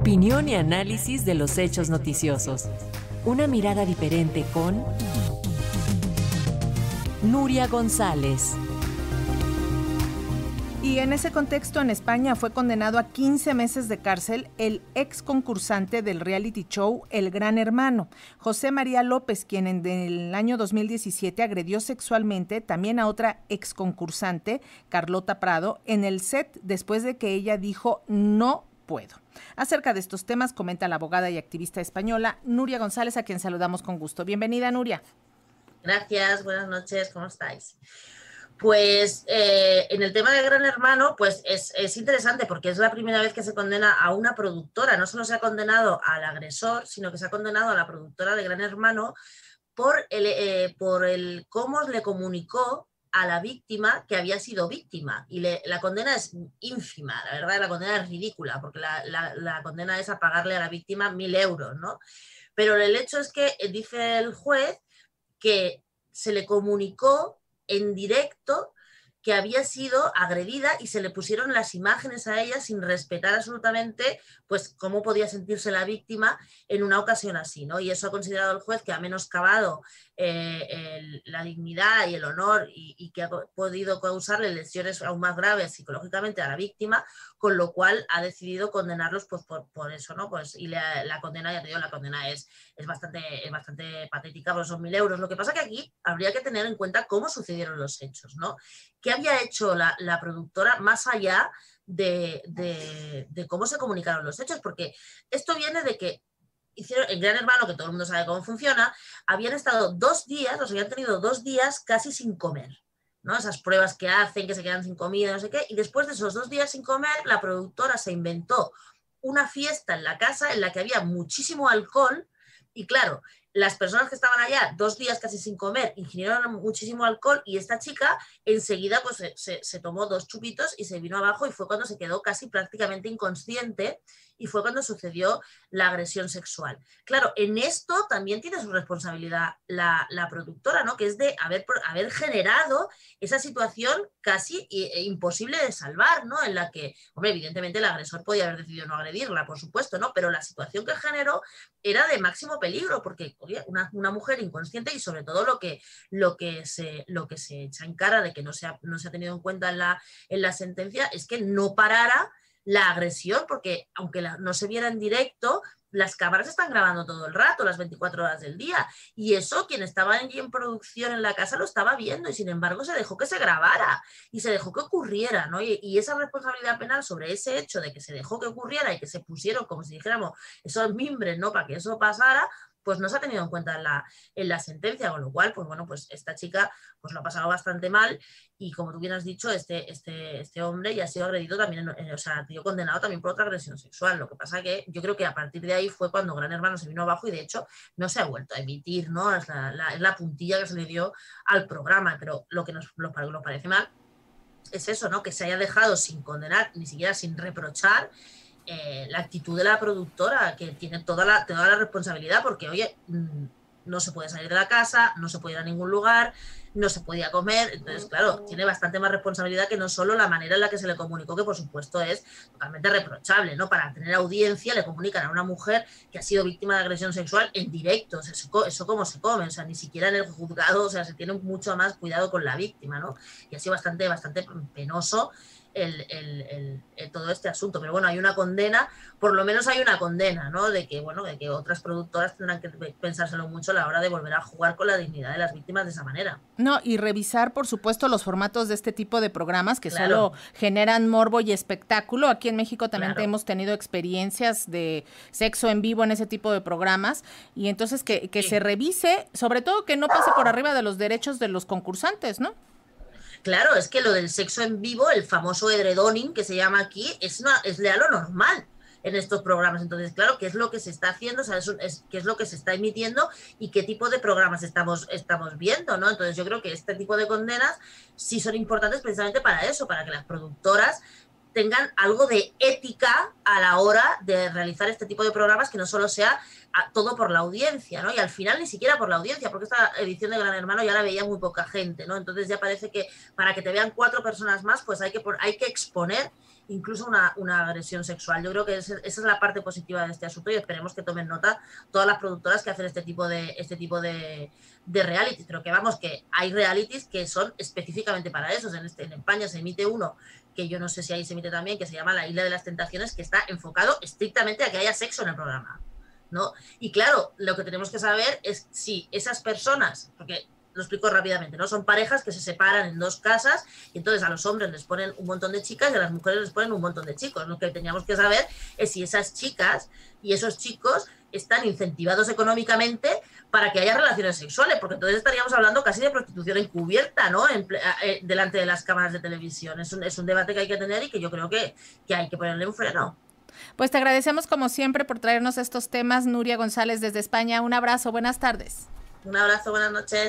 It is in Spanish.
Opinión y análisis de los hechos noticiosos. Una mirada diferente con Nuria González. Y en ese contexto, en España fue condenado a 15 meses de cárcel el ex concursante del reality show El Gran Hermano, José María López, quien en el año 2017 agredió sexualmente también a otra ex concursante, Carlota Prado, en el set después de que ella dijo no puedo. Acerca de estos temas comenta la abogada y activista española Nuria González, a quien saludamos con gusto. Bienvenida, Nuria. Gracias, buenas noches, ¿cómo estáis? Pues eh, en el tema de Gran Hermano, pues es, interesante porque es la primera vez que se condena a una productora. No solo se ha condenado al agresor, sino que se ha condenado a la productora de Gran Hermano por el, eh, por el cómo le comunicó a la víctima que había sido víctima. Y la condena es ínfima, la verdad, la condena es ridícula, porque la, la, condena es a pagarle a la víctima mil euros, ¿no? Pero el hecho es que eh, dice el juez que se le comunicó en directo que había sido agredida y se le pusieron las imágenes a ella sin respetar absolutamente pues cómo podía sentirse la víctima en una ocasión así, ¿no? Y eso ha considerado el juez que ha menoscabado eh, la dignidad y el honor y, que ha podido causarle lesiones aún más graves psicológicamente a la víctima, con lo cual ha decidido condenarlos pues, por, eso, ¿no? Pues, y la, condena, ya te digo, la condena es, es, bastante, es bastante patética, porque son mil euros. Lo que pasa que aquí habría que tener en cuenta cómo sucedieron los hechos, ¿no? ¿Qué había hecho la, productora más allá de, de, cómo se comunicaron los hechos? Porque esto viene de que hicieron el Gran Hermano, que todo el mundo sabe cómo funciona, habían estado dos días, los habían tenido dos días casi sin comer. ¿no? Esas pruebas que hacen, que se quedan sin comida, no sé qué. Y después de esos dos días sin comer, la productora se inventó una fiesta en la casa en la que había muchísimo alcohol. Y claro, las personas que estaban allá dos días casi sin comer ingirieron muchísimo alcohol y esta chica enseguida pues se, tomó dos chupitos y se vino abajo y fue cuando se quedó casi prácticamente inconsciente y fue cuando sucedió la agresión sexual. Claro, en esto también tiene su responsabilidad la, productora, ¿no? Que es de haber, haber generado esa situación casi e imposible de salvar, ¿no? En la que, hombre, evidentemente el agresor podía haber decidido no agredirla, por supuesto, ¿no? Pero la situación que generó era de máximo peligro, porque una, mujer inconsciente y sobre todo lo que, lo que, se, lo que se echa en cara de que no se ha, no se ha tenido en cuenta en la, en la sentencia es que no parara la agresión, porque aunque no se viera en directo, las cámaras están grabando todo el rato, las 24 horas del día, y eso quien estaba allí en producción en la casa lo estaba viendo y sin embargo se dejó que se grabara y se dejó que ocurriera, ¿no? Y, y esa responsabilidad penal sobre ese hecho de que se dejó que ocurriera y que se pusieron, como si dijéramos, esos mimbres, ¿no? Para que eso pasara, pues no se ha tenido en cuenta en la, en la sentencia, con lo cual, pues bueno, pues esta chica pues lo ha pasado bastante mal y como tú bien has dicho, este, este, este hombre ya ha sido agredido también, o sea, ha sido condenado también por otra agresión sexual. Lo que pasa que yo creo que a partir de ahí fue cuando Gran Hermano se vino abajo y de hecho no se ha vuelto a emitir, ¿no? Es la, la, puntilla que se le dio al programa, pero lo que nos lo, lo parece mal es eso, ¿no? Que se haya dejado sin condenar, ni siquiera sin reprochar eh, la actitud de la productora, que tiene toda la, toda la responsabilidad, porque, oye, mm, no se puede salir de la casa, no se puede ir a ningún lugar, no se podía comer. Entonces, claro, tiene bastante más responsabilidad que no solo la manera en la que se le comunicó, que por supuesto es totalmente reprochable, ¿no? Para tener audiencia le comunican a una mujer que ha sido víctima de agresión sexual en directo. eso, eso como se come, o sea, ni siquiera en el juzgado, o sea, se tiene mucho más cuidado con la víctima, ¿no? Y ha sido bastante, bastante penoso el, todo este asunto. Pero bueno, hay una condena, por lo menos hay una condena, ¿no? De que, bueno, de que otras productoras tendrán que pensárselo mucho a la hora de volver a jugar con la dignidad de las víctimas de esa manera. No, y revisar, por supuesto, los formatos de este tipo de programas que solo generan morbo y espectáculo. Aquí en México también hemos tenido experiencias de sexo en vivo en ese tipo de programas. Y entonces que, que se revise, sobre todo que no pase por arriba de los derechos de los concursantes, ¿no? Claro, es que lo del sexo en vivo, el famoso edredoning que se llama aquí, es, una, es lo normal en estos programas. Entonces, claro, ¿qué es lo que se está haciendo? ¿Qué es lo que se está emitiendo? ¿Y qué tipo de programas estamos, estamos viendo? ¿no? Entonces, yo creo que este tipo de condenas sí son importantes precisamente para eso, para que las productoras tengan algo de ética a la hora de realizar este tipo de programas que no solo sea todo por la audiencia, ¿no? Y al final ni siquiera por la audiencia, porque esta edición de Gran Hermano ya la veía muy poca gente, ¿no? Entonces ya parece que para que te vean cuatro personas más, pues hay que, hay que exponer incluso una, una agresión sexual. Yo creo que esa es la parte positiva de este asunto y esperemos que tomen nota todas las productoras que hacen este tipo de, este tipo de, de realities. Pero que vamos, que hay realities que son específicamente para eso. Este, en España se emite uno que yo no sé si ahí se emite también, que se llama La Isla de las Tentaciones, que está enfocado estrictamente a que haya sexo en el programa. ¿no? Y claro, lo que tenemos que saber es si esas personas, porque lo explico rápidamente, ¿no? Son parejas que se separan en dos casas y entonces a los hombres les ponen un montón de chicas y a las mujeres les ponen un montón de chicos. Lo que teníamos que saber es si esas chicas y esos chicos están incentivados económicamente para que haya relaciones sexuales, porque entonces estaríamos hablando casi de prostitución encubierta, ¿no? En, eh, delante de las cámaras de televisión. Es un, es un, debate que hay que tener y que yo creo que, que hay que ponerle un freno. Pues te agradecemos como siempre por traernos estos temas, Nuria González desde España. Un abrazo, buenas tardes. Un abrazo, buenas noches.